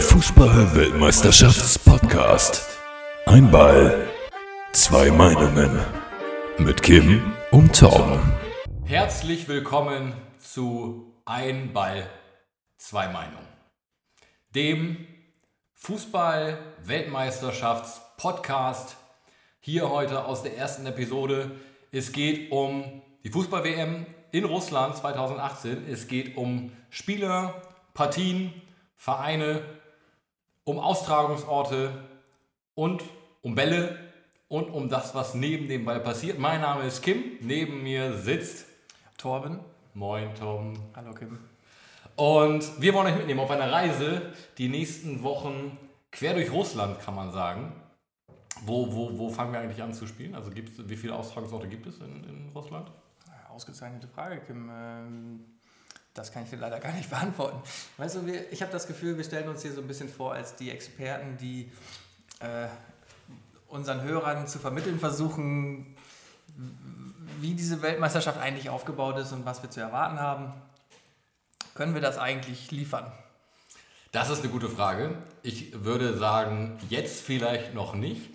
Fußball-Weltmeisterschafts-Podcast. Ein Ball, zwei Meinungen. Mit Kim und Tom. Herzlich willkommen zu Ein Ball, zwei Meinungen. Dem Fußball-Weltmeisterschafts-Podcast. Hier heute aus der ersten Episode. Es geht um die Fußball-WM in Russland 2018. Es geht um Spieler, Partien, Vereine, um Austragungsorte und um Bälle und um das, was neben dem Ball passiert. Mein Name ist Kim, neben mir sitzt Torben. Moin Tom. Hallo Kim. Und wir wollen euch mitnehmen auf eine Reise die nächsten Wochen quer durch Russland, kann man sagen. Wo, wo, wo fangen wir eigentlich an zu spielen? Also gibt's, wie viele Austragungsorte gibt es in, in Russland? Ausgezeichnete Frage, Kim. Ähm, das kann ich dir leider gar nicht beantworten. Weißt du, wir, ich habe das Gefühl, wir stellen uns hier so ein bisschen vor als die Experten, die äh, unseren Hörern zu vermitteln versuchen, wie diese Weltmeisterschaft eigentlich aufgebaut ist und was wir zu erwarten haben. Können wir das eigentlich liefern? Das ist eine gute Frage. Ich würde sagen, jetzt vielleicht noch nicht.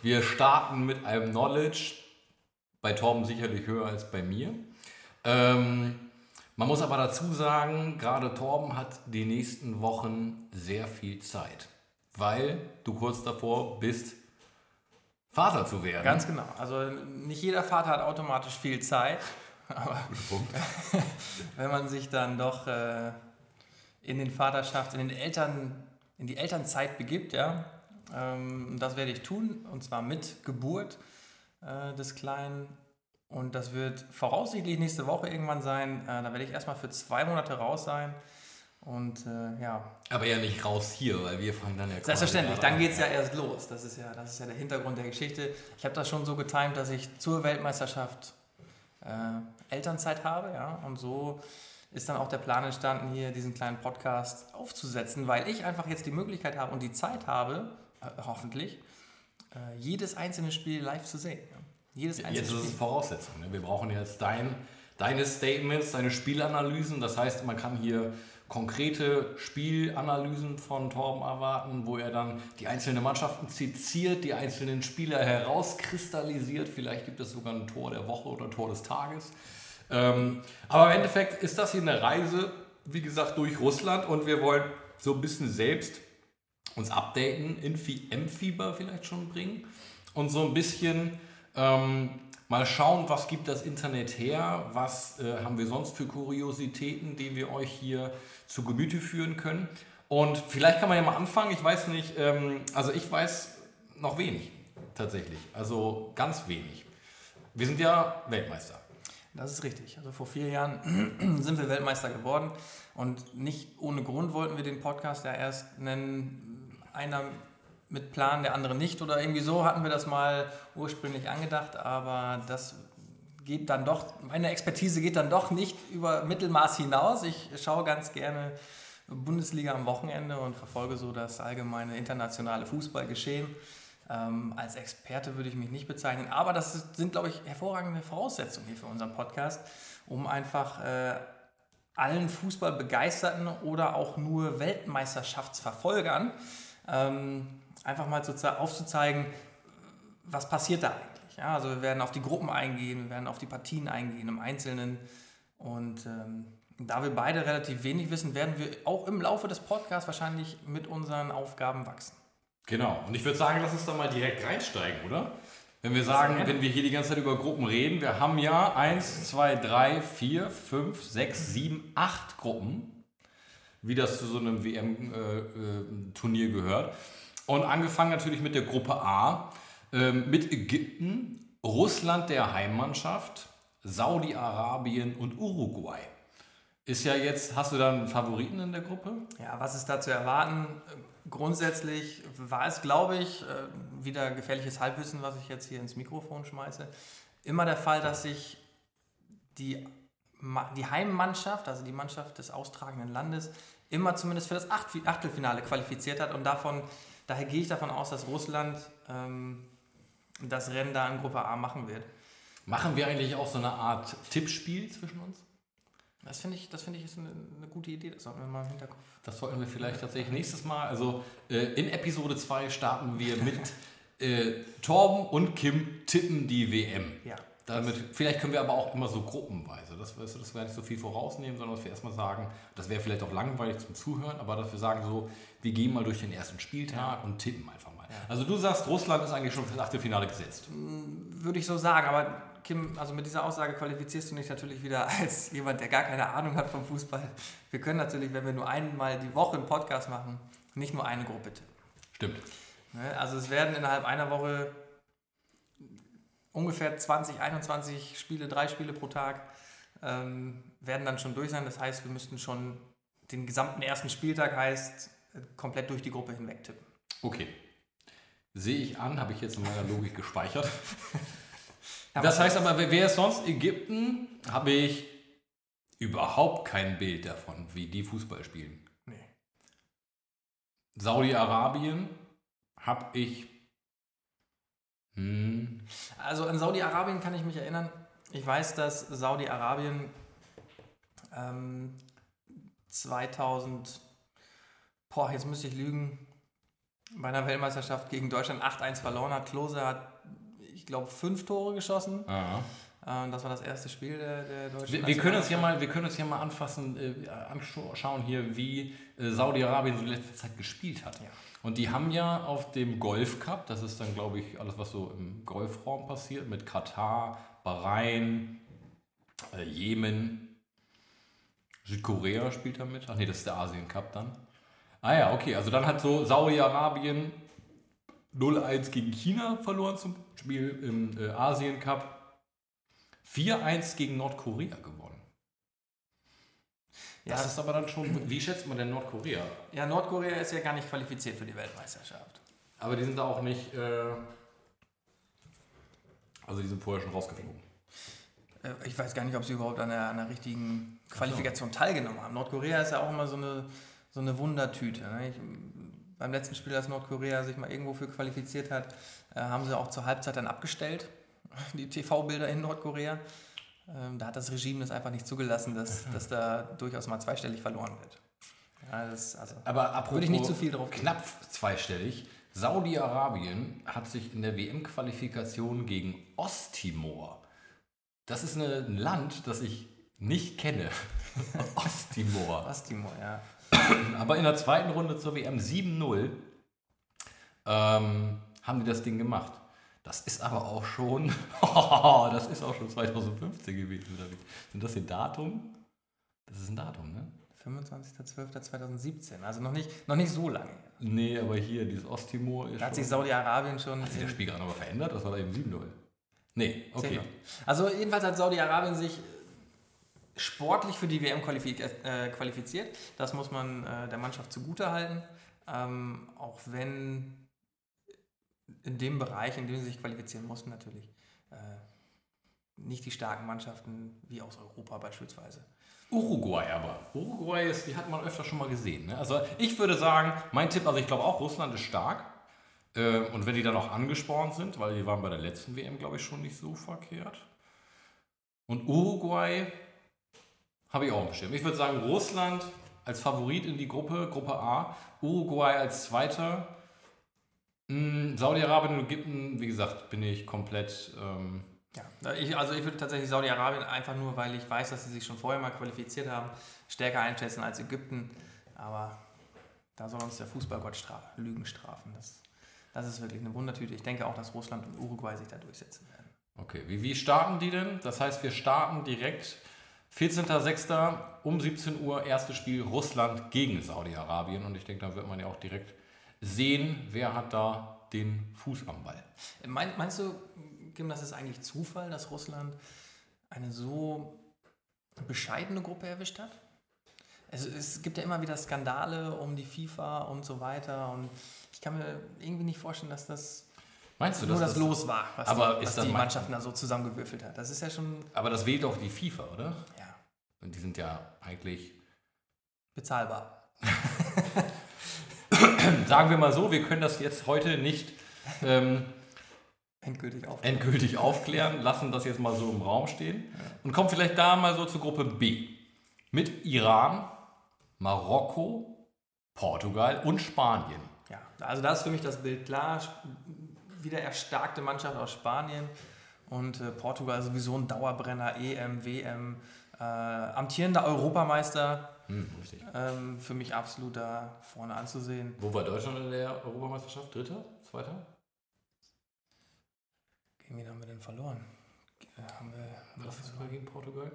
Wir starten mit einem Knowledge, bei Torben sicherlich höher als bei mir. Ähm, man muss aber dazu sagen, gerade Torben hat die nächsten Wochen sehr viel Zeit, weil du kurz davor bist, Vater zu werden. Ganz genau. Also nicht jeder Vater hat automatisch viel Zeit. Aber wenn man sich dann doch äh, in den Vaterschaft, in den Eltern, in die Elternzeit begibt, ja, ähm, das werde ich tun und zwar mit Geburt äh, des Kleinen. Und das wird voraussichtlich nächste Woche irgendwann sein. Äh, da werde ich erstmal für zwei Monate raus sein. Und äh, ja. Aber ja nicht raus hier, weil wir fangen dann ja Selbstverständlich, dann geht es ja erst los. Das ist ja, das ist ja der Hintergrund der Geschichte. Ich habe das schon so getimt, dass ich zur Weltmeisterschaft äh, Elternzeit habe, ja. Und so ist dann auch der Plan entstanden, hier diesen kleinen Podcast aufzusetzen, weil ich einfach jetzt die Möglichkeit habe und die Zeit habe, äh, hoffentlich, äh, jedes einzelne Spiel live zu sehen. Ja. Jedes einzelne jetzt ist es Voraussetzung. Ne? Wir brauchen jetzt dein, deine Statements, deine Spielanalysen. Das heißt, man kann hier konkrete Spielanalysen von Torben erwarten, wo er dann die einzelnen Mannschaften zitiert, die einzelnen Spieler herauskristallisiert. Vielleicht gibt es sogar ein Tor der Woche oder ein Tor des Tages. Ähm, aber im Endeffekt ist das hier eine Reise, wie gesagt, durch Russland und wir wollen so ein bisschen selbst uns updaten, in M-Fieber vielleicht schon bringen und so ein bisschen ähm, Mal schauen, was gibt das Internet her, was äh, haben wir sonst für Kuriositäten, die wir euch hier zu Gemüte führen können. Und vielleicht kann man ja mal anfangen, ich weiß nicht, ähm, also ich weiß noch wenig tatsächlich, also ganz wenig. Wir sind ja Weltmeister. Das ist richtig. Also vor vier Jahren sind wir Weltmeister geworden und nicht ohne Grund wollten wir den Podcast ja erst nennen. Einer mit Plan, der andere nicht oder irgendwie so hatten wir das mal ursprünglich angedacht, aber das geht dann doch, meine Expertise geht dann doch nicht über Mittelmaß hinaus. Ich schaue ganz gerne Bundesliga am Wochenende und verfolge so das allgemeine internationale Fußballgeschehen. Ähm, als Experte würde ich mich nicht bezeichnen, aber das sind, glaube ich, hervorragende Voraussetzungen hier für unseren Podcast, um einfach äh, allen Fußballbegeisterten oder auch nur Weltmeisterschaftsverfolgern ähm, einfach mal aufzuzeigen, was passiert da eigentlich. Ja, also wir werden auf die Gruppen eingehen, wir werden auf die Partien eingehen im Einzelnen. Und ähm, da wir beide relativ wenig wissen, werden wir auch im Laufe des Podcasts wahrscheinlich mit unseren Aufgaben wachsen. Genau. Und ich würde sagen, lass uns da mal direkt reinsteigen, oder? Wenn wir sagen, wenn wir hier die ganze Zeit über Gruppen reden, wir haben ja 1, 2, 3, 4, 5, 6, 7, 8 Gruppen, wie das zu so einem WM-Turnier äh, äh, gehört. Und angefangen natürlich mit der Gruppe A, äh, mit Ägypten, Russland der Heimmannschaft, Saudi-Arabien und Uruguay. Ist ja jetzt, hast du da einen Favoriten in der Gruppe? Ja, was ist da zu erwarten? Grundsätzlich war es, glaube ich, äh, wieder gefährliches Halbwissen, was ich jetzt hier ins Mikrofon schmeiße, immer der Fall, dass sich die, die Heimmannschaft, also die Mannschaft des austragenden Landes, immer zumindest für das Achtelfinale qualifiziert hat und davon Daher gehe ich davon aus, dass Russland ähm, das Rennen da in Gruppe A machen wird. Machen wir eigentlich auch so eine Art Tippspiel zwischen uns? Das finde ich, das finde ich ist eine, eine, gute Idee. Das sollten wir mal im Hinterkopf. Das sollten wir vielleicht tatsächlich nächstes Mal. Also äh, in Episode 2 starten wir mit äh, Torben und Kim tippen die WM. Ja. Damit, vielleicht können wir aber auch immer so gruppenweise, das, weißt du, dass wir nicht so viel vorausnehmen, sondern dass wir erstmal sagen, das wäre vielleicht auch langweilig zum Zuhören, aber dass wir sagen so, wir gehen mal durch den ersten Spieltag ja. und tippen einfach mal. Ja. Also du sagst, Russland ist eigentlich schon für das Achtelfinale gesetzt. Würde ich so sagen, aber Kim, also mit dieser Aussage qualifizierst du dich natürlich wieder als jemand, der gar keine Ahnung hat vom Fußball. Wir können natürlich, wenn wir nur einmal die Woche einen Podcast machen, nicht nur eine Gruppe tippen. Stimmt. Ne, also es werden innerhalb einer Woche ungefähr 20, 21 Spiele, drei Spiele pro Tag ähm, werden dann schon durch sein. Das heißt, wir müssten schon den gesamten ersten Spieltag heißt komplett durch die Gruppe hinweg tippen. Okay. Sehe ich an, habe ich jetzt in meiner Logik gespeichert. das heißt aber, wer ist sonst Ägypten? Habe ich überhaupt kein Bild davon, wie die Fußball spielen. Nee. Saudi-Arabien habe ich hm. Also an Saudi-Arabien kann ich mich erinnern. Ich weiß, dass Saudi-Arabien ähm, 2000, boah, jetzt müsste ich lügen, bei einer Weltmeisterschaft gegen Deutschland 8-1 verloren hat. Klose hat, ich glaube, fünf Tore geschossen. Aha. Ähm, das war das erste Spiel der, der deutschen wir, wir können uns hier mal, Wir können uns hier mal anfassen, äh, anschauen hier, wie äh, Saudi-Arabien so die letzte Zeit gespielt hat. Ja. Und die haben ja auf dem Golf Cup, das ist dann, glaube ich, alles, was so im Golfraum passiert, mit Katar, Bahrain, äh, Jemen, Südkorea spielt da mit. Ach nee, das ist der Asien Cup dann. Ah ja, okay, also dann hat so Saudi-Arabien 0-1 gegen China verloren zum Spiel im äh, Asien Cup. 4-1 gegen Nordkorea gewonnen. Das ja. ist aber dann schon. Wie schätzt man denn Nordkorea? Ja, Nordkorea ist ja gar nicht qualifiziert für die Weltmeisterschaft. Aber die sind da auch nicht. Äh also die sind vorher schon rausgeflogen. Äh, ich weiß gar nicht, ob sie überhaupt an einer richtigen Qualifikation teilgenommen haben. Nordkorea ist ja auch immer so eine, so eine Wundertüte. Ne? Ich, beim letzten Spiel, als Nordkorea sich mal irgendwo für qualifiziert hat, äh, haben sie auch zur Halbzeit dann abgestellt. Die TV-Bilder in Nordkorea. Ähm, da hat das Regime das einfach nicht zugelassen, dass, dass da durchaus mal zweistellig verloren wird. Ja, das, also, Aber apropos würde ich nicht zu viel drauf knapp zweistellig. Saudi-Arabien hat sich in der WM-Qualifikation gegen Osttimor. Das ist ein Land, das ich nicht kenne. Osttimor. Osttimor, ja. Aber in der zweiten Runde zur WM 7-0 ähm, haben die das Ding gemacht. Das ist aber auch schon, das ist auch schon 2015 gewesen. Sind das ein Datum? Das ist ein Datum, ne? 25.12.2017, also noch nicht, noch nicht so lange. Nee, aber hier, dieses Osttimor ist. Da hat sich Saudi-Arabien schon. Hat sich das Spiel gerade nochmal verändert? Das war da eben 7-0. Nee, okay. Also, jedenfalls hat Saudi-Arabien sich sportlich für die WM äh, qualifiziert. Das muss man äh, der Mannschaft zugutehalten. Ähm, auch wenn in dem Bereich, in dem sie sich qualifizieren mussten, natürlich äh, nicht die starken Mannschaften wie aus Europa beispielsweise. Uruguay aber. Uruguay ist, die hat man öfter schon mal gesehen. Ne? Also ich würde sagen, mein Tipp, also ich glaube auch, Russland ist stark. Äh, und wenn die dann noch angespornt sind, weil die waren bei der letzten WM, glaube ich, schon nicht so verkehrt. Und Uruguay habe ich auch im Schirm. Ich würde sagen, Russland als Favorit in die Gruppe, Gruppe A, Uruguay als Zweiter Saudi-Arabien und Ägypten, wie gesagt, bin ich komplett. Ähm ja, ich, also ich würde tatsächlich Saudi-Arabien einfach nur, weil ich weiß, dass sie sich schon vorher mal qualifiziert haben, stärker einschätzen als Ägypten. Aber da soll uns der Fußballgott strafen, Lügen strafen. Das, das ist wirklich eine Wundertüte. Ich denke auch, dass Russland und Uruguay sich da durchsetzen werden. Okay, wie, wie starten die denn? Das heißt, wir starten direkt 14.06. um 17 Uhr, erstes Spiel Russland gegen Saudi-Arabien. Und ich denke, da wird man ja auch direkt sehen, wer hat da den Fuß am Ball. meinst du, Kim, das ist eigentlich Zufall, dass Russland eine so bescheidene Gruppe erwischt hat? Also es gibt ja immer wieder Skandale um die FIFA und so weiter und ich kann mir irgendwie nicht vorstellen, dass das Meinst du, nur das, das Los war, was aber die, was die Mannschaften da so zusammengewürfelt hat. Das ist ja schon. Aber das wählt doch die FIFA, oder? Ja. Und die sind ja eigentlich bezahlbar. sagen wir mal so, wir können das jetzt heute nicht ähm, endgültig, aufklären. endgültig aufklären, lassen das jetzt mal so im Raum stehen und kommen vielleicht da mal so zur Gruppe B. Mit Iran, Marokko, Portugal und Spanien. Ja, also da ist für mich das Bild klar. Wieder erstarkte Mannschaft aus Spanien und äh, Portugal sowieso ein Dauerbrenner, EM, WM, äh, amtierender Europameister. Hm, richtig. Ähm, für mich absolut da vorne anzusehen. Wo war Deutschland in der Europameisterschaft? Dritter? Zweiter? Gegen wen haben wir denn verloren? Äh, haben wir, Was ist sogar gegen Portugal?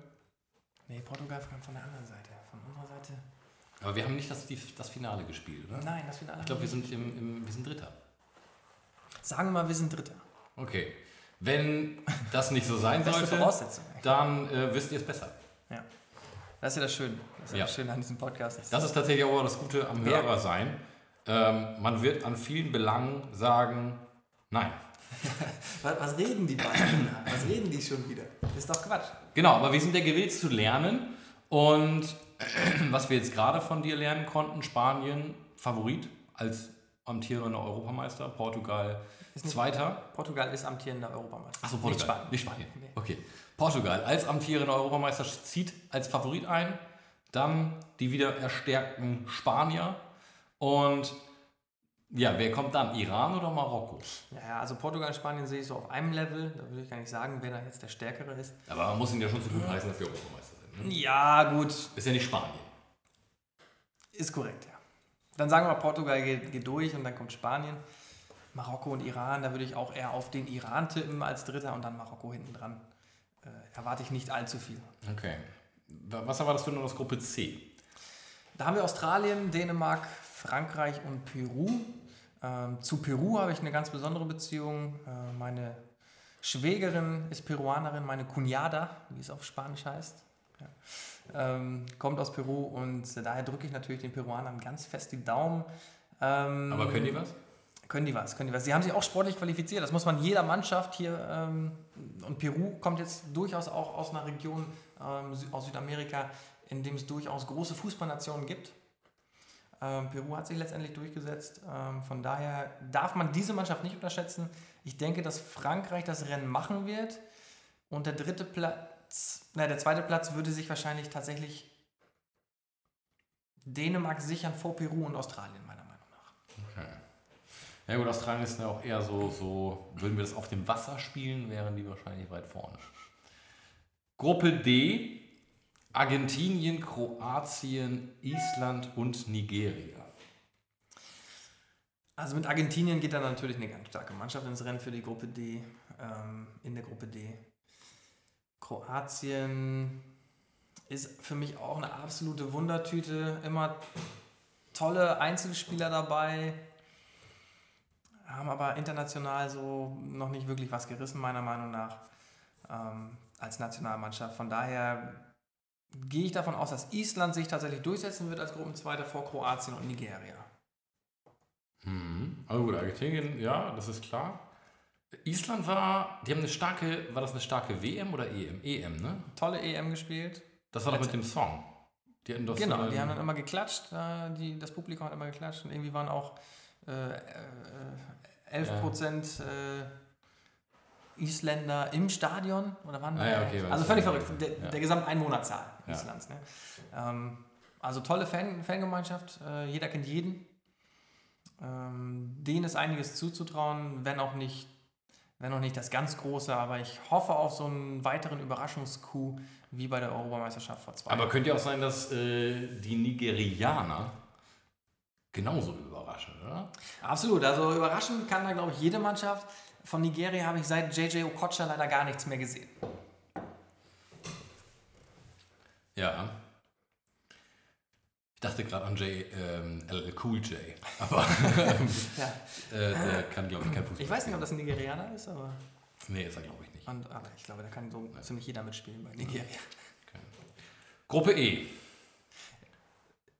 nee, Portugal kam von der anderen Seite. Von unserer Seite. Aber wir haben nicht das, die, das Finale gespielt, oder? Nein, das Finale. Ich glaube, wir sind, im, im, wir sind Dritter. Sagen wir mal, wir sind Dritter. Okay. Wenn das nicht so sein sollte, dann äh, wisst ihr es besser. Ja. Das ist ja das Schöne. Das ist ja, das Schöne an diesem Podcast. Das ist tatsächlich auch das Gute am Ja. Hörer sein. Ähm, man wird an vielen Belangen sagen, nein. was, reden die beiden? Was reden die schon wieder? Das ist doch Quatsch. Genau, aber wir sind ja gewillt zu lernen. Und was wir jetzt gerade von dir lernen konnten, Spanien Favorit als amtierender Europameister, Portugal Ist nicht- Zweiter. Portugal ist amtierender Europameister. Achso, Nicht Portugal. Spanien. Nicht Spanien. Nee. Okay. Portugal als amtierender Europameister zieht als Favorit ein. Dann die wieder erstärkten Spanier. Und ja, wer kommt dann? Iran oder Marokko? Ja, also Portugal und Spanien sehe ich so auf einem Level. Da würde ich gar nicht sagen, wer da jetzt der Stärkere ist. Aber man muss ihn ja schon zu gut heißen, dass wir Europameister sind. Ne? Ja, gut. Ist ja nicht Spanien. Ist korrekt, ja. Dann sagen wir, Portugal geht, geht durch und dann kommt Spanien. Marokko und Iran, da würde ich auch eher auf den Iran tippen als Dritter und dann Marokko hinten dran. Äh, erwarte ich nicht allzu viel. Okay. Was war das für das Gruppe C? Da haben wir Australien, Dänemark, Frankreich und Peru. Ähm, zu Peru habe ich eine ganz besondere Beziehung. Äh, meine Schwägerin ist Peruanerin, meine Cunada, wie es auf Spanisch heißt. Ja. Ähm, kommt aus Peru und daher drücke ich natürlich den Peruanern ganz fest die Daumen. Ähm, Aber können die was? Können die was, können die was. Sie haben sich auch sportlich qualifiziert. Das muss man jeder Mannschaft hier. Ähm, und Peru kommt jetzt durchaus auch aus einer Region ähm, aus Südamerika, in dem es durchaus große Fußballnationen gibt. Ähm, Peru hat sich letztendlich durchgesetzt. Ähm, von daher darf man diese Mannschaft nicht unterschätzen. Ich denke, dass Frankreich das Rennen machen wird. Und der dritte Platz, nein, der zweite Platz würde sich wahrscheinlich tatsächlich Dänemark sichern vor Peru und Australien, meiner Meinung nach. Okay. Ja gut, Australien ist ja auch eher so, so, würden wir das auf dem Wasser spielen, wären die wahrscheinlich weit vorne. Gruppe D, Argentinien, Kroatien, Island und Nigeria. Also mit Argentinien geht dann natürlich eine ganz starke Mannschaft ins Rennen für die Gruppe D, ähm, in der Gruppe D. Kroatien ist für mich auch eine absolute Wundertüte. Immer tolle Einzelspieler dabei, haben aber international so noch nicht wirklich was gerissen, meiner Meinung nach, ähm, als Nationalmannschaft. Von daher gehe ich davon aus, dass Island sich tatsächlich durchsetzen wird als Gruppenzweiter vor Kroatien und Nigeria. Mhm. Aber gut, Argentinien, ja, das ist klar. Island war, die haben eine starke, war das eine starke WM oder EM? EM, ne? Tolle EM gespielt. Das war doch mit dem Song. Die hatten doch so Genau, die haben dann immer geklatscht, äh, die, das Publikum hat immer geklatscht und irgendwie waren auch äh, äh, 11 Prozent äh, Isländer im Stadion oder waren Ah ja, okay, also völlig verrückt, der, Ja. der Gesamteinwohnerzahl Ja. Islands. Ne? Ähm, also tolle Fan, Fangemeinschaft, äh, jeder kennt jeden. Ähm, denen ist einiges zuzutrauen, wenn auch nicht wenn auch nicht das ganz große, aber ich hoffe auf so einen weiteren Überraschungscoup wie bei der Europameisterschaft vor zwei Aber könnte ja auch sein, dass äh, die Nigerianer genauso überraschen, oder? Absolut, also überraschend kann da, glaube ich, jede Mannschaft. Von Nigeria habe ich seit JJ Okocha leider gar nichts mehr gesehen. Ja. Ich dachte gerade an J, ähm, LL Cool J, aber ähm, Ja. äh, der kann, glaube ich, kein Fußball. Ich weiß nicht, ob das ein Nigerianer ist, aber, Nee, ist er, glaube ich nicht. und, aber ich glaube, da kann so ziemlich jeder mitspielen bei Nigeria. Gruppe E.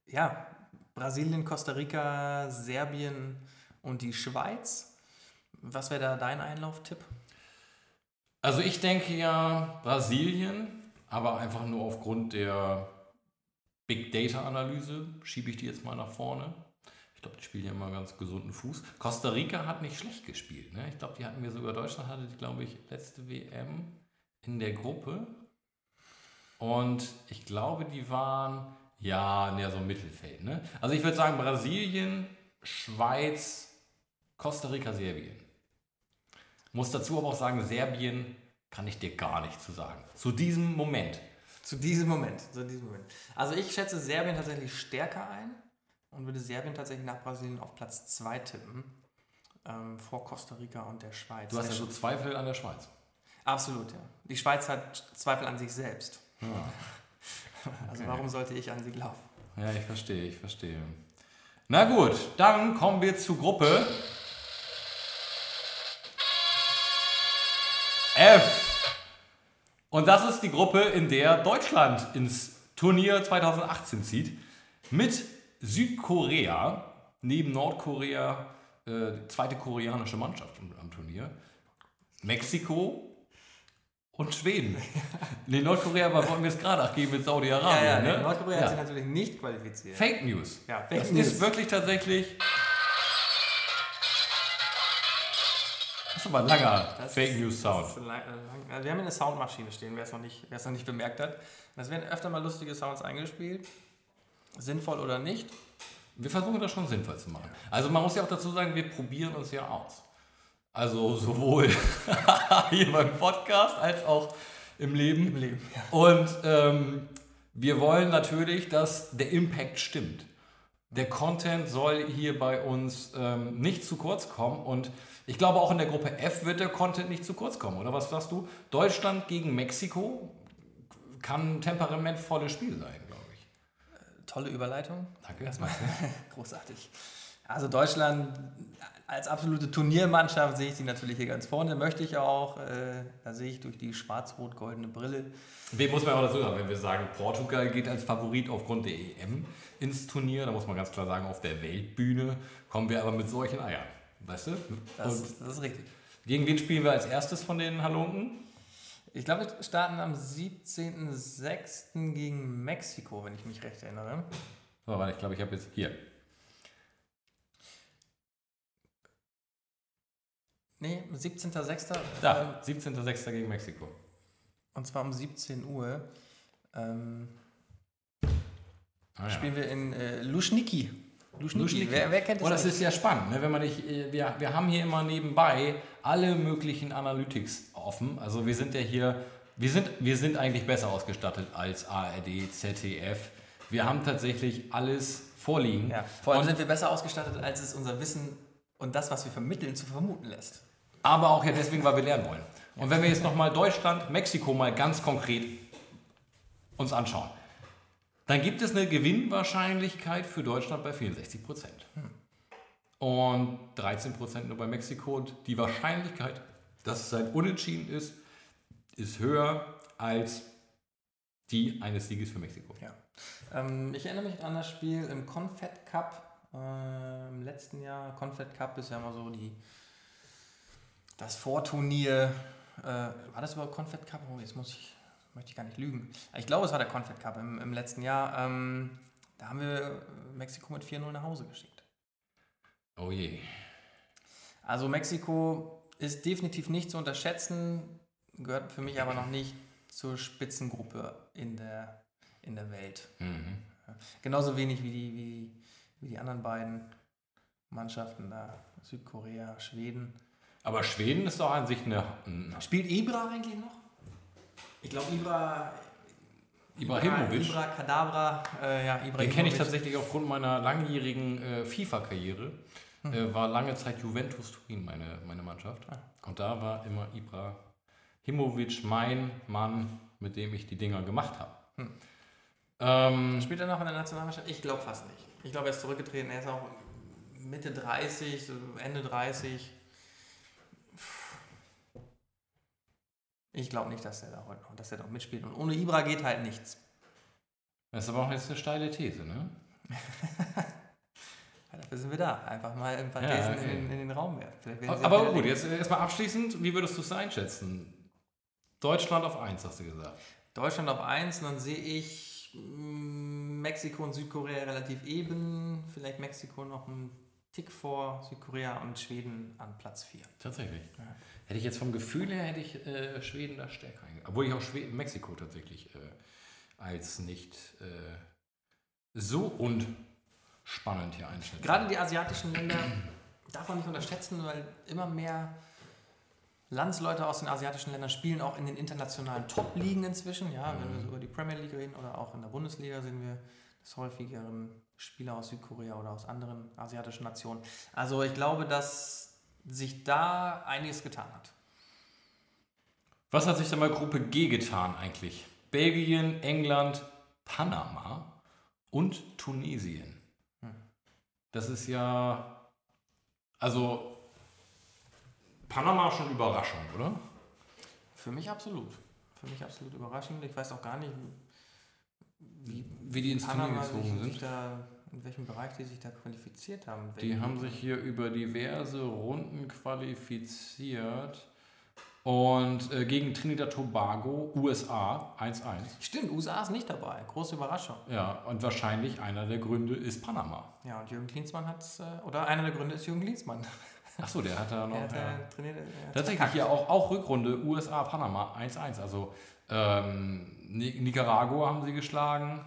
Ja, Brasilien, Costa Rica, Serbien und die Schweiz. Was wäre da dein Einlauftipp? Also ich denke ja Brasilien, aber einfach nur aufgrund der Big Data Analyse schiebe ich die jetzt mal nach vorne. Ich glaube, die spielen ja mal ganz gesunden Fuß. Costa Rica hat nicht schlecht gespielt. Ne? Ich glaube, die hatten wir sogar, Deutschland hatte die, glaube ich, letzte WM in der Gruppe. Und ich glaube, die waren ja, näher so Mittelfeld. Ne? Also ich würde sagen Brasilien, Schweiz, Costa Rica, Serbien. Muss dazu aber auch sagen, Serbien kann ich dir gar nicht zu sagen. Zu diesem Moment. Zu diesem Moment. Zu diesem Moment. Also ich schätze Serbien tatsächlich stärker ein und würde Serbien tatsächlich nach Brasilien auf Platz 2 tippen. Ähm, vor Costa Rica und der Schweiz. Du hast ja so Zweifel an der Schweiz. Absolut, ja. Die Schweiz hat Zweifel an sich selbst. Ja. Also warum sollte ich an sie glauben? Ja, ich verstehe, ich verstehe. Na gut, dann kommen wir zur Gruppe F. Und das ist die Gruppe, in der Deutschland ins Turnier 2018 zieht. Mit Südkorea, neben Nordkorea, äh, zweite koreanische Mannschaft am Turnier. Mexiko und Schweden. Nee, Nordkorea, aber wollten wir es gerade abgeben mit Saudi-Arabien. ne? Nordkorea Ja. hat sich natürlich nicht qualifiziert. Fake News. Ja, Fake das News. ist wirklich tatsächlich. Das ist aber ein langer Das Fake ist- News Sound. lang- äh, lang- also wir haben eine Soundmaschine stehen, wer es noch, nicht- wer es noch nicht bemerkt hat. Es werden öfter mal lustige Sounds eingespielt. Sinnvoll oder nicht. Wir versuchen das schon sinnvoll zu machen. Also man muss ja auch dazu sagen, wir probieren uns ja aus. Also sowohl hier beim Podcast als auch im Leben. Im Leben, ja. Und ähm, wir wollen natürlich, dass der Impact stimmt. Der Content soll hier bei uns ähm, nicht zu kurz kommen. Und ich glaube, auch in der Gruppe F wird der Content nicht zu kurz kommen. Oder was sagst du? Deutschland gegen Mexiko kann ein temperamentvolles Spiel sein, glaube ich. Tolle Überleitung. Danke. Erstmal großartig. Also Deutschland als absolute Turniermannschaft sehe ich sie natürlich hier ganz vorne. Möchte ich auch. Äh, da sehe ich durch die schwarz-rot-goldene Brille. Wem muss man auch dazu sagen, wenn wir sagen, Portugal geht als Favorit aufgrund der EM ins Turnier, da muss man ganz klar sagen, auf der Weltbühne kommen wir aber mit solchen Eiern. Weißt du? Das, das ist richtig. gegen wen spielen wir als erstes von den Halunken? Ich glaube, wir starten am 17.06. gegen Mexiko, wenn ich mich recht erinnere. So, warte, ich glaube, ich habe jetzt hier. Nee, 17.06. Da, 17.06. gegen Mexiko. Und zwar um 17 Uhr. Ähm, Ah, ja. Spielen wir in äh, Luschniki. Luschniki. Luschniki. Wer, wer kennt Oh, das? das ist ja spannend, ne? wenn man nicht, äh, wir, wir haben hier immer nebenbei alle möglichen Analytics offen. Also wir sind ja hier, wir sind, wir sind eigentlich besser ausgestattet als ARD, ZDF. Wir haben tatsächlich alles vorliegen. ja, vor allem Und- sind wir besser ausgestattet, als es unser Wissen und das, was wir vermitteln, zu vermuten lässt. Aber auch ja deswegen, weil wir lernen wollen. Und wenn wir jetzt nochmal Deutschland, Mexiko mal ganz konkret uns anschauen, dann gibt es eine Gewinnwahrscheinlichkeit für Deutschland bei 64 Prozent. Und 13 Prozent nur bei Mexiko. Und die Wahrscheinlichkeit, dass es ein Unentschieden ist, ist höher als die eines Sieges für Mexiko. Ja. Ähm, ich erinnere mich an das Spiel im Confed Cup äh, im letzten Jahr. Confed Cup ist ja immer so die das Vorturnier. Äh, war das überhaupt Confed Cup? Oh, jetzt muss ich, möchte ich gar nicht lügen. Ich glaube, es war der Confed Cup im, im letzten Jahr. Ähm, da haben wir Mexiko mit 4-0 nach Hause geschickt. Oh je. Also Mexiko ist definitiv nicht zu unterschätzen, gehört für mich aber noch nicht zur Spitzengruppe in der, in der Welt. Mhm. Genauso wenig wie die, wie, wie die anderen beiden Mannschaften da, Südkorea, Schweden. Aber Schweden ist doch an sich eine, ein Spielt Ibra eigentlich noch? Ich glaube Ibra... Ibrahimovic. Ibra, Kadabra, äh, ja, Ibrahimovic. Den kenne ich tatsächlich aufgrund meiner langjährigen äh, FIFA-Karriere. Äh, war lange Zeit Juventus Turin meine, meine Mannschaft. Und da war immer Ibrahimovic mein Mann, mit dem ich die Dinger gemacht habe. Ähm, Spielt er noch in der Nationalmannschaft? Ich glaube fast nicht. Ich glaube, er ist zurückgetreten. Er ist auch Mitte 30, so Ende 30. Ich glaube nicht, dass er da heute noch, dass er noch mitspielt. Und ohne Ibra geht halt nichts. das ist aber auch jetzt eine steile These, ne? Dafür sind wir da. Einfach mal ein paar Ja, Thesen okay. in, den- in den Raum werfen. Aber gut, jetzt erstmal abschließend, wie würdest du es einschätzen? Deutschland auf 1, hast du gesagt. Deutschland auf 1, und dann sehe ich mm, Mexiko und Südkorea relativ eben. Vielleicht Mexiko noch einen Tick vor Südkorea und Schweden an Platz 4. Tatsächlich. Ja. Hätte ich jetzt vom Gefühl her, hätte ich äh, Schweden da stärker einge- Obwohl ich auch Schweden, Mexiko tatsächlich äh, als nicht äh, so unspannend hier einschätzen. Gerade die asiatischen Länder darf man nicht unterschätzen, weil immer mehr Landsleute aus den asiatischen Ländern spielen auch in den internationalen Top-Ligen inzwischen. Ja, wenn wir so über die Premier League reden oder auch in der Bundesliga sehen wir des häufigeren Spieler aus Südkorea oder aus anderen asiatischen Nationen. Also ich glaube, dass sich da einiges getan hat. Was hat sich denn bei Gruppe G getan eigentlich? Belgien, England, Panama und Tunesien. Das ist ja. Also. Panama schon Überraschung, oder? Für mich absolut. Für mich absolut überraschend. Ich weiß auch gar nicht, wie, Wie die ins Turnier Panama sich, gezogen sind. da, in welchem Bereich die sich da qualifiziert haben. Die haben sich hier über diverse Runden qualifiziert. Und äh, gegen Trinidad Tobago, USA 1-1. Stimmt, USA ist nicht dabei. Große Überraschung. Ja, und wahrscheinlich einer der Gründe ist Panama. Ja, und Jürgen Klinsmann hat es, äh, oder einer der Gründe ist Jürgen Klinsmann. Achso, der hat da noch. er hat, ja. trainiert, er hat's Tatsächlich hier auch, auch Rückrunde USA, Panama 1-1. Also ähm, Ni- Nicaragua haben sie geschlagen,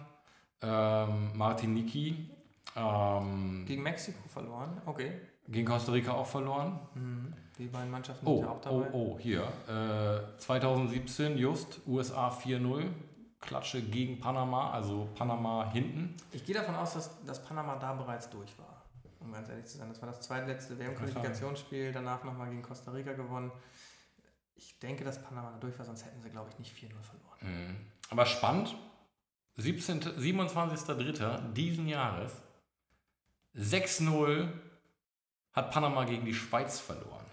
ähm, Martiniki ähm, Gegen Mexiko verloren. Okay. gegen Costa Rica auch verloren. Mhm. Die beiden Mannschaften Oh, sind ja auch oh, dabei. oh, hier. Äh, 2017 just USA 4-0. Klatsche gegen Panama, also Panama hinten. Ich gehe davon aus, dass, dass Panama da bereits durch war. Um ganz ehrlich zu sein. Das war das zweitletzte WM-Qualifikationsspiel, danach nochmal gegen Costa Rica gewonnen. Ich denke, dass Panama da durch war, sonst hätten sie, glaube ich, nicht 4-0 verloren. Mhm. Aber spannend, 17. 27.03. diesen Jahres, 6-0 hat Panama gegen die Schweiz verloren.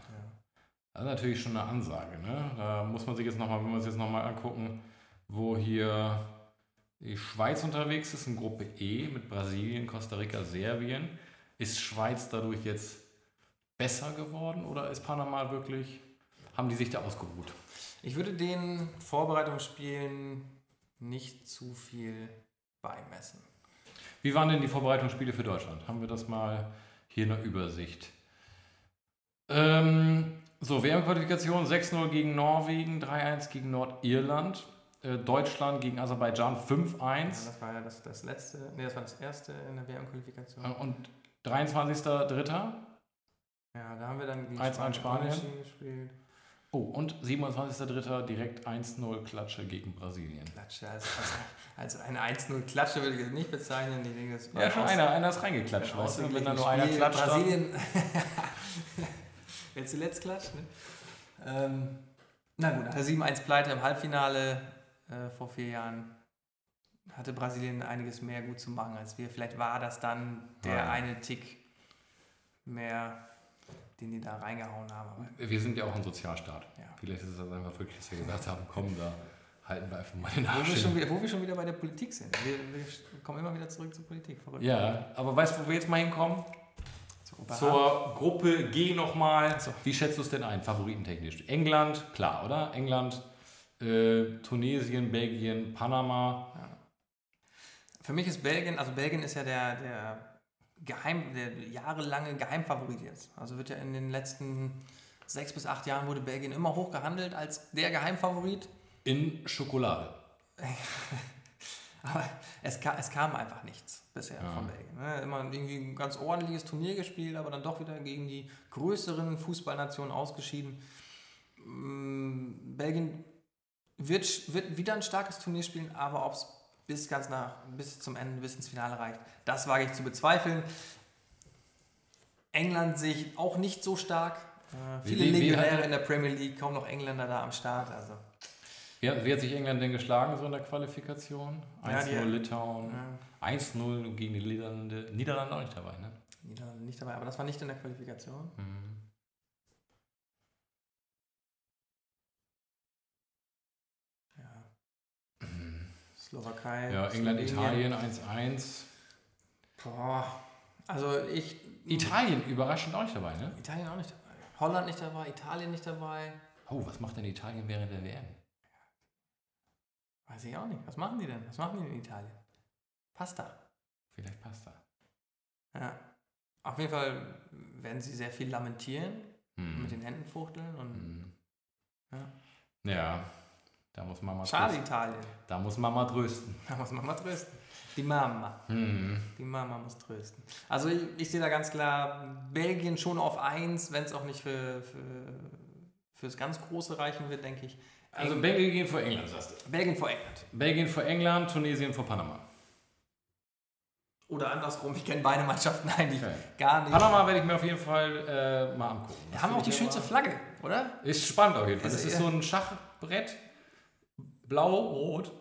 Das ist natürlich schon eine Ansage. Ne? Da muss man sich jetzt nochmal, wenn wir uns jetzt nochmal angucken, wo hier die Schweiz unterwegs ist in Gruppe E mit Brasilien, Costa Rica, Serbien. Ist Schweiz dadurch jetzt besser geworden oder ist Panama wirklich, haben die sich da ausgeruht? Ich würde den Vorbereitungsspielen nicht zu viel beimessen. Wie waren denn die Vorbereitungsspiele für Deutschland? Haben wir das mal hier in der Übersicht? Ähm, so, WM-Qualifikation 6-0 gegen Norwegen, 3-1 gegen Nordirland, äh, Deutschland gegen Aserbaidschan Ja, 5-1 das war ja das, das letzte, nee, das war das erste in der WM-Qualifikation. äh, und 23.03. Ja, da haben wir dann gegen 1-1 Spanien. unentschieden gespielt. Oh, und 27.03. direkt 1-0 Klatsche gegen Brasilien. Klatsche, als, als, als eine 1-0-Klatsche würde ich es nicht bezeichnen. Ich denke, das war Ja, schon einer, einer ist reingeklatscht, weißt du? Wenn da nur einer Spiel. klatscht, dann, Brasilien. Wer zuletzt klatscht, ne? Ähm, na gut, nach der 7-1 Pleite im Halbfinale äh, vor vier Jahren hatte Brasilien einiges mehr gut zu machen als wir. Vielleicht war das dann der Ja. eine Tick mehr, den die da reingehauen haben. Wir sind ja auch ein Sozialstaat. ja. Vielleicht ist es also einfach wirklich, dass wir gesagt haben, komm, da halten wir einfach mal den wo, Arsch wir hin. schon wieder, wo wir schon wieder bei der Politik sind. Wir, wir kommen immer wieder zurück zur Politik. Verrückt. Ja, aber weißt du, wo wir jetzt mal hinkommen? Zur. Zur Gruppe G nochmal. Wie schätzt du es denn ein, favoritentechnisch? England, klar, oder? England, äh, Tunesien, Belgien, Panama. Für mich ist Belgien, also Belgien ist ja der, der, Geheim, der jahrelange Geheimfavorit jetzt. Also wird ja in den letzten sechs bis acht Jahren wurde Belgien immer hoch gehandelt als der Geheimfavorit. In Schokolade. Aber es, ka es kam einfach nichts bisher Ja. von Belgien. Ne? Immer irgendwie ein ganz ordentliches Turnier gespielt, aber dann doch wieder gegen die größeren Fußballnationen ausgeschieden. Mm, Belgien wird, wird wieder ein starkes Turnier spielen, aber ob es bis ganz nach, bis zum Ende, bis ins Finale reicht, das wage ich zu bezweifeln. England sehe ich auch nicht so stark. Äh, Wie- viele wie- wie Legionäre hat- in der Premier League, kaum noch Engländer da am Start. Also, Wie hat, wie hat sich England denn geschlagen so in der Qualifikation? Ja, 1-0 die- Litauen, ja, 1-0 gegen die Niederlande. Niederlande auch nicht dabei, ne? Niederlande nicht dabei, aber das war nicht in der Qualifikation. Mhm. Slowakei. Ja, England, Slowenien. Italien 1-1. Boah. Also ich. Italien überraschend auch nicht dabei, ne? Italien auch nicht dabei. Holland nicht dabei, Italien nicht dabei. Oh, was macht denn Italien während der WM? Weiß ich auch nicht. Was machen die denn? Was machen die in Italien? Pasta. Vielleicht Pasta. Ja. Auf jeden Fall werden sie sehr viel lamentieren, Hm. mit den Händen fuchteln und Hm. Ja. Ja. Da muss Mama Schade trösten. Italien. Da muss Mama trösten. Da muss Mama trösten. Die Mama. Die Mama muss trösten. Also ich, ich sehe da ganz klar Belgien schon auf 1, wenn es auch nicht für, für, fürs ganz Große reichen wird, denke ich. Also Eng- Belgien vor England, sagst du. Belgien vor England. Belgien vor England, Tunesien vor Panama. Oder andersrum, ich kenne beide Mannschaften eigentlich Okay. gar nicht. Panama werde ich mir auf jeden Fall äh, mal angucken. Wir haben auch die schönste Flagge, oder? Ist spannend auf jeden Fall. Also Das ist eher- so ein Schachbrett. Blau, rot,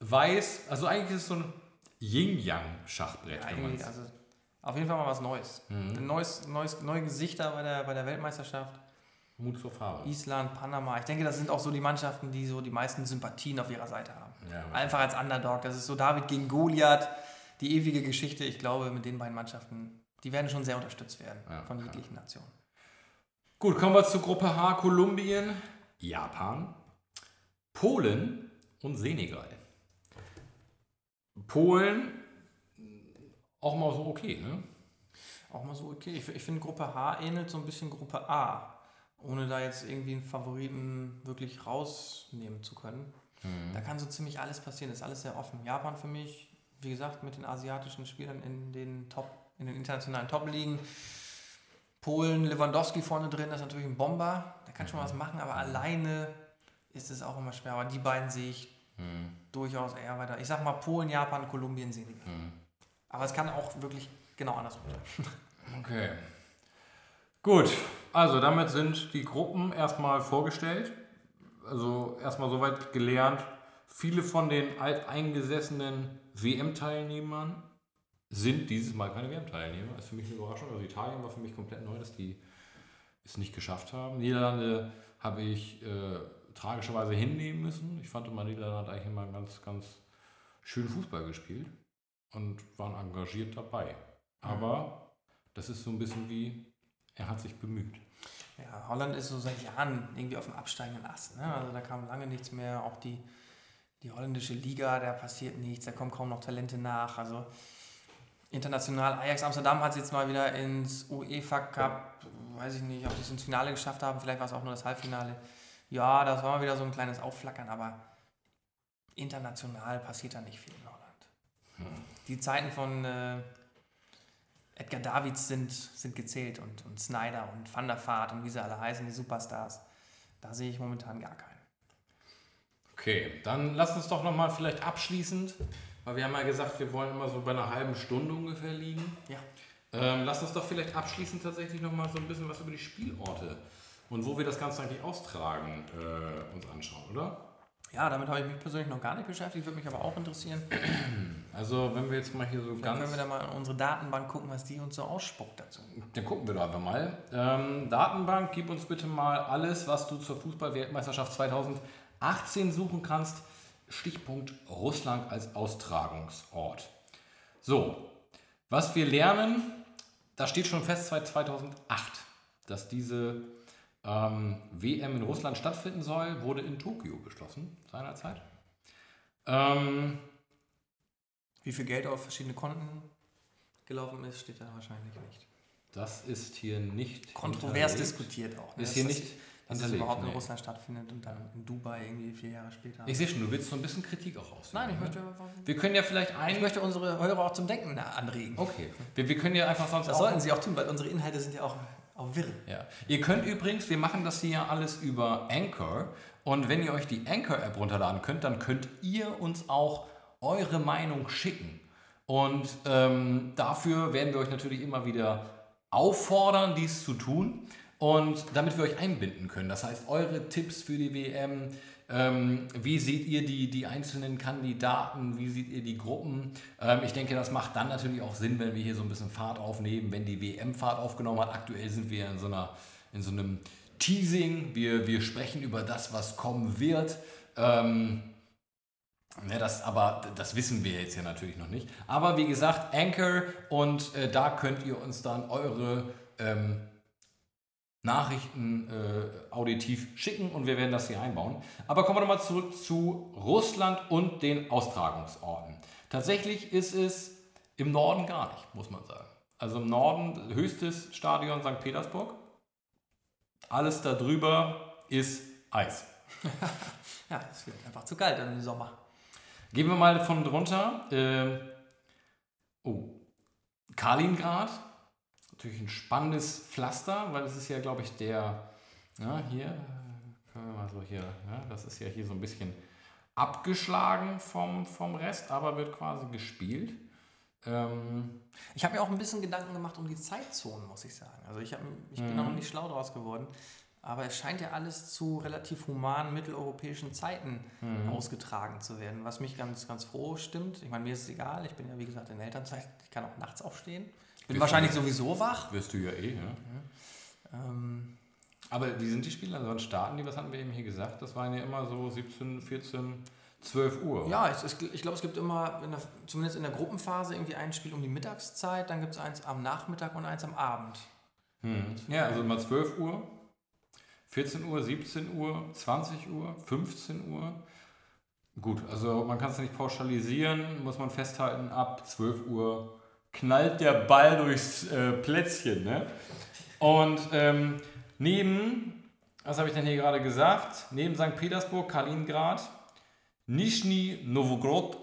weiß. Also eigentlich ist es so ein Yin-Yang-Schachbrett. man's- also auf jeden Fall mal was Neues. Ein neues, neues, neue Gesichter bei der, bei der Weltmeisterschaft. Mut zur Farbe. Island, Panama. Ich denke, das sind auch so die Mannschaften, die so die meisten Sympathien auf ihrer Seite haben. Ja, Einfach als Underdog. Das ist so David gegen Goliath, die ewige Geschichte. Ich glaube, mit den beiden Mannschaften, die werden schon sehr unterstützt werden Ja, von ja. jeglichen Nationen. Gut, kommen wir zu Gruppe H, Kolumbien, Japan, Polen und Senegal. Polen auch mal so okay, ne? Auch mal so okay. Ich, ich finde, Gruppe H ähnelt so ein bisschen Gruppe A, ohne da jetzt irgendwie einen Favoriten wirklich rausnehmen zu können. Da kann so ziemlich alles passieren, ist alles sehr offen. Japan für mich, wie gesagt, mit den asiatischen Spielern in den Top, in den internationalen Top-Ligen. Polen, Lewandowski vorne drin, das ist natürlich ein Bomber. Der kann schon was machen, aber alleine ist es auch immer schwer. Aber die beiden sehe ich durchaus eher weiter. Ich sag mal Polen, Japan, Kolumbien, Senegal. Aber es kann auch wirklich genau andersrum sein. Okay. Gut, also damit sind die Gruppen erstmal vorgestellt. Also erstmal soweit gelernt. Viele von den alteingesessenen WM-Teilnehmern sind dieses Mal keine WM-Teilnehmer. Das ist für mich eine Überraschung. Also Italien war für mich komplett neu, dass die es nicht geschafft haben. Niederlande habe ich äh, tragischerweise hinnehmen müssen. Ich fand Niederlande hat eigentlich immer ganz, ganz schön Fußball gespielt und waren engagiert dabei. Aber das ist so ein bisschen wie, er hat sich bemüht. Ja, Holland ist so seit Jahren irgendwie auf dem absteigenden Ast. Ne? Also da kam lange nichts mehr. Auch die, die holländische Liga, da passiert nichts, da kommen kaum noch Talente nach. Also international, Ajax Amsterdam hat es jetzt mal wieder ins UEFA Cup, weiß ich nicht, ob sie es ins Finale geschafft haben, vielleicht war es auch nur das Halbfinale. Ja, das war mal wieder so ein kleines Aufflackern, aber international passiert da nicht viel in Holland. Die Zeiten von äh, Edgar Davids sind, sind gezählt und, und Snyder und Van der Vaart und wie sie alle heißen, die Superstars. Da sehe ich momentan gar keinen. Okay, dann lass uns doch nochmal vielleicht abschließend, weil wir haben ja gesagt, wir wollen immer so bei einer halben Stunde ungefähr liegen. Ja. Ähm, lass uns doch vielleicht abschließend tatsächlich nochmal so ein bisschen was über die Spielorte und wo wir das Ganze eigentlich austragen äh, uns anschauen, oder? Ja, damit habe ich mich persönlich noch gar nicht beschäftigt, würde mich aber auch interessieren. Also wenn wir jetzt mal hier so Dann ganz... können wir da mal in unsere Datenbank gucken, was die uns so ausspuckt dazu. Dann gucken wir doch einfach mal. Ähm, Datenbank, gib uns bitte mal alles, was du zur Fußball-Weltmeisterschaft 2018 suchen kannst. Stichpunkt Russland als Austragungsort. So, was wir lernen, da steht schon fest seit 2008, dass diese ähm, WM in Russland stattfinden soll, wurde in Tokio beschlossen seinerzeit. Ähm, Wie viel Geld auf verschiedene Konten gelaufen ist, steht da wahrscheinlich nicht. das ist hier nicht Kontrovers diskutiert auch. ne? Ist hier das- nicht Dass es überhaupt in nee. Russland stattfindet und dann in Dubai irgendwie vier Jahre später. Ich sehe schon, du willst so ein bisschen Kritik auch raus. Nein, ich möchte, Wir können ja vielleicht ich ein. möchte unsere Hörer auch zum Denken anregen. Okay. Wir, wir können ja einfach sonst Das auch. sollten sie auch tun, weil unsere Inhalte sind ja auch, auch wirr. Ja. Ihr könnt übrigens, wir machen das hier alles über Anchor. Und wenn ihr euch die Anchor-App runterladen könnt, dann könnt ihr uns auch eure Meinung schicken. Und ähm, dafür werden wir euch natürlich immer wieder auffordern, dies zu tun. Und damit wir euch einbinden können. Das heißt, eure Tipps für die WM, ähm, wie seht ihr die, die einzelnen Kandidaten, wie seht ihr die Gruppen? Ähm, ich denke, das macht dann natürlich auch Sinn, wenn wir hier so ein bisschen Fahrt aufnehmen, wenn die WM Fahrt aufgenommen hat. Aktuell sind wir in so, einer, in so einem Teasing. Wir, wir sprechen über das, was kommen wird. Ähm, ja, das, aber das wissen wir jetzt ja natürlich noch nicht. Aber wie gesagt, Anchor und äh, da könnt ihr uns dann eure ähm, Nachrichten äh, auditiv schicken und wir werden das hier einbauen. Aber kommen wir nochmal zurück zu Russland und den Austragungsorten. Tatsächlich ist es im Norden gar nicht, muss man sagen. Also im Norden höchstes Stadion St. Petersburg. Alles darüber ist Eis. ja, es wird einfach zu kalt im Sommer. Gehen wir mal von drunter. Ähm, oh, Kaliningrad. Natürlich ein spannendes Pflaster, weil es ist ja, glaube ich, der, ja, hier, können wir mal so hier, ja, das ist ja hier so ein bisschen abgeschlagen vom, vom Rest, aber wird quasi gespielt. Ähm, Ich habe mir auch ein bisschen Gedanken gemacht um die Zeitzonen, muss ich sagen. Also ich, hab, ich bin noch nicht schlau draus geworden. Aber es scheint ja alles zu relativ humanen mitteleuropäischen Zeiten ausgetragen zu werden, was mich ganz, ganz froh stimmt. Ich meine, mir ist es egal. Ich bin ja, wie gesagt, in Elternzeit. Ich kann auch nachts aufstehen. Ich bin wahrscheinlich du- sowieso wach. wirst du ja eh, ja. Ähm, Aber wie sind die Spiele? Also wann starten die? Was hatten wir eben hier gesagt? Das waren ja immer so 17, 14, 12 Uhr. ja, es, es, ich glaube, es gibt immer, in der, zumindest in der Gruppenphase, irgendwie ein Spiel um die Mittagszeit. Dann gibt es eins am Nachmittag und eins am Abend. Hm. Ja, also mal 12 Uhr, 14 Uhr, 17 Uhr, 20 Uhr, 15 Uhr. Gut, also man kann es nicht pauschalisieren, muss man festhalten, ab 12 Uhr knallt der Ball durchs äh, Plätzchen. Ne? Und ähm, neben, was habe ich denn hier gerade gesagt? Neben St. Petersburg, Kaliningrad, Nischni Novgorod,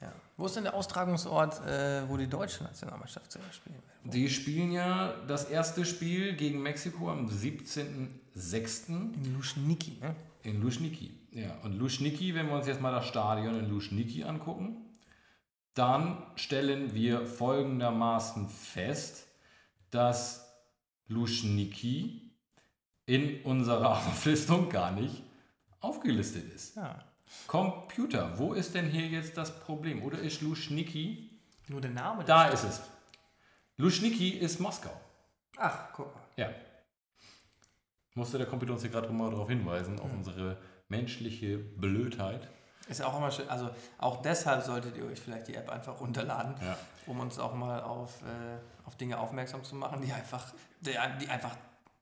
Ja. Wo ist denn der Austragungsort, äh, wo die deutsche Nationalmannschaft zuerst spielen will? Die spielen ja das erste Spiel gegen Mexiko am 17.06. In Luschniki, ne? in Luschniki. Ja, und Luschniki, wenn wir uns jetzt mal das Stadion in Luschniki angucken, dann stellen wir folgendermaßen fest, dass Luschniki in unserer Auflistung gar nicht aufgelistet ist. Ja. Computer, wo ist denn hier jetzt das Problem? Oder ist Luschniki? Nur der Name. Da ist es. Luschniki ist Moskau. Ach, guck mal. Ja. Musste der Computer uns hier gerade mal darauf hinweisen, auf unsere menschliche Blödheit. Ist auch immer schön. Also auch deshalb solltet ihr euch vielleicht die App einfach runterladen, Ja. um uns auch mal auf, äh, auf Dinge aufmerksam zu machen, die einfach, die, die einfach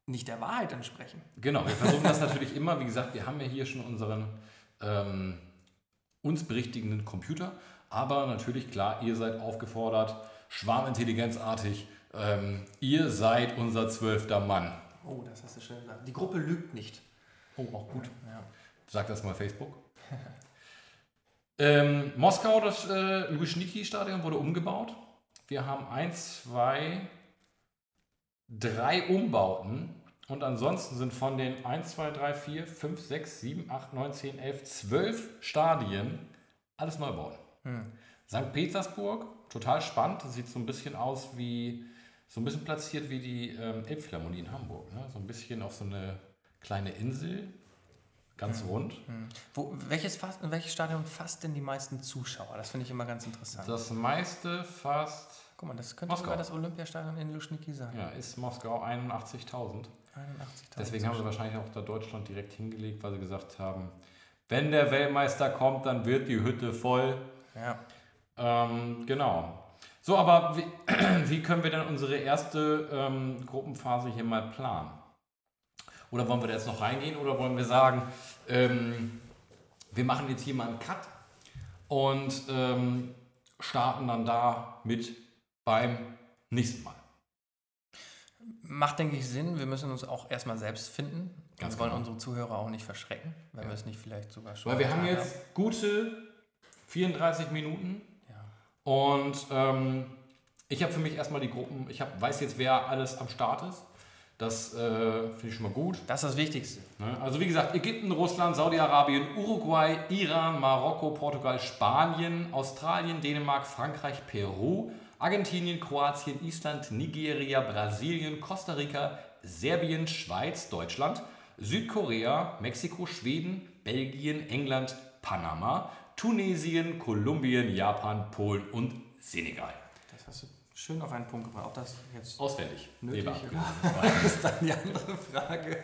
nicht der Wahrheit entsprechen. Genau, wir versuchen das natürlich immer. Wie gesagt, wir haben ja hier schon unseren ähm, uns berichtigenden Computer. Aber natürlich, klar, ihr seid aufgefordert, schwarmintelligenzartig. Ähm, ihr seid unser zwölfter Mann. Oh, das hast du schön gesagt. Die Gruppe lügt nicht. Oh, auch gut. Ja. Sag das mal Facebook. ähm, Moskau, das äh, Luschniki-Stadion wurde umgebaut. Wir haben ein, zwei, drei Umbauten. Und ansonsten sind von den 1, 2, 3, 4, 5, 6, 7, 8, 9, 10, 11, 12 Stadien alles Neubauten. St. Petersburg, total spannend. Das sieht so ein bisschen aus wie, so ein bisschen platziert wie die ähm, Elbphilharmonie in Hamburg. Ne? So ein bisschen auf so eine kleine Insel, ganz rund. Wo, welches, Fas- welches Stadion fasst denn die meisten Zuschauer? Das finde ich immer ganz interessant. Das meiste fast, Guck mal, das könnte Moskau. sogar das Olympiastadion in Luschniki sein. ja, ist Moskau 81.000. 81.000 Deswegen haben sie wahrscheinlich auch da Deutschland direkt hingelegt, weil sie gesagt haben, wenn der Weltmeister kommt, dann wird die Hütte voll. Ja. Ähm, genau. So, aber wie, wie können wir denn unsere erste ähm, Gruppenphase hier mal planen? Oder wollen wir da jetzt noch reingehen oder wollen wir sagen, ähm, wir machen jetzt hier mal einen Cut und ähm, starten dann da mit beim nächsten Mal? Macht, denke ich, Sinn. Wir müssen uns auch erstmal selbst finden. Ganz wir wollen genau. unsere Zuhörer auch nicht verschrecken, wenn wir es nicht vielleicht sogar schon. Weil wir haben jetzt gute 34 Minuten Ja. und ähm, ich habe für mich erstmal die Gruppen, ich hab, weiß jetzt, wer alles am Start ist. Das äh, finde ich schon mal gut. Das ist das Wichtigste. Ne? Also wie gesagt, Ägypten, Russland, Saudi-Arabien, Uruguay, Iran, Marokko, Portugal, Spanien, Australien, Dänemark, Frankreich, Peru, Argentinien, Kroatien, Island, Nigeria, Brasilien, Costa Rica, Serbien, Schweiz, Deutschland, Südkorea, Mexiko, Schweden, Belgien, England, Panama, Tunesien, Kolumbien, Japan, Polen und Senegal. Das hast du schön auf einen Punkt gebracht. Ob das jetzt Auswendig. Nötig, Nee, war- ist dann die andere Frage.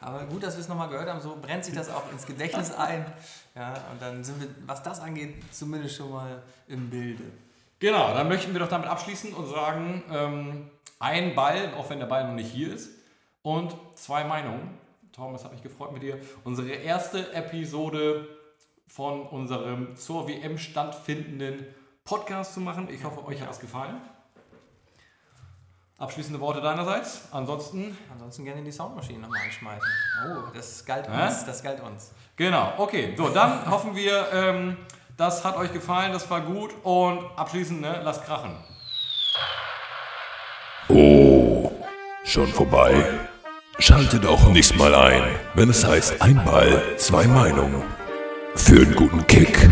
Aber gut, dass wir es nochmal gehört haben, so brennt sich das auch ins Gedächtnis ein. Ja, und dann sind wir, was das angeht, zumindest schon mal im Bilde. Genau, dann möchten wir doch damit abschließen und sagen, ähm, ein Ball, auch wenn der Ball noch nicht hier ist, und zwei Meinungen. Tom, es hat mich gefreut mit dir. Unsere erste Episode von unserem zur WM stattfindenden Podcast zu machen. Ich hoffe, euch hat es gefallen. Abschließende Worte deinerseits. Ansonsten. Ansonsten gerne die Soundmaschine nochmal anschmeißen. Oh, das galt Hä? uns. Das galt uns. Genau, okay. So, dann hoffen wir, ähm, das hat euch gefallen, das war gut. Und abschließend, ne, lasst krachen. Oh, schon vorbei? Schaltet auch nächstes Mal ein, wenn es heißt Ein Ball, zwei Meinungen. Für einen guten Kick.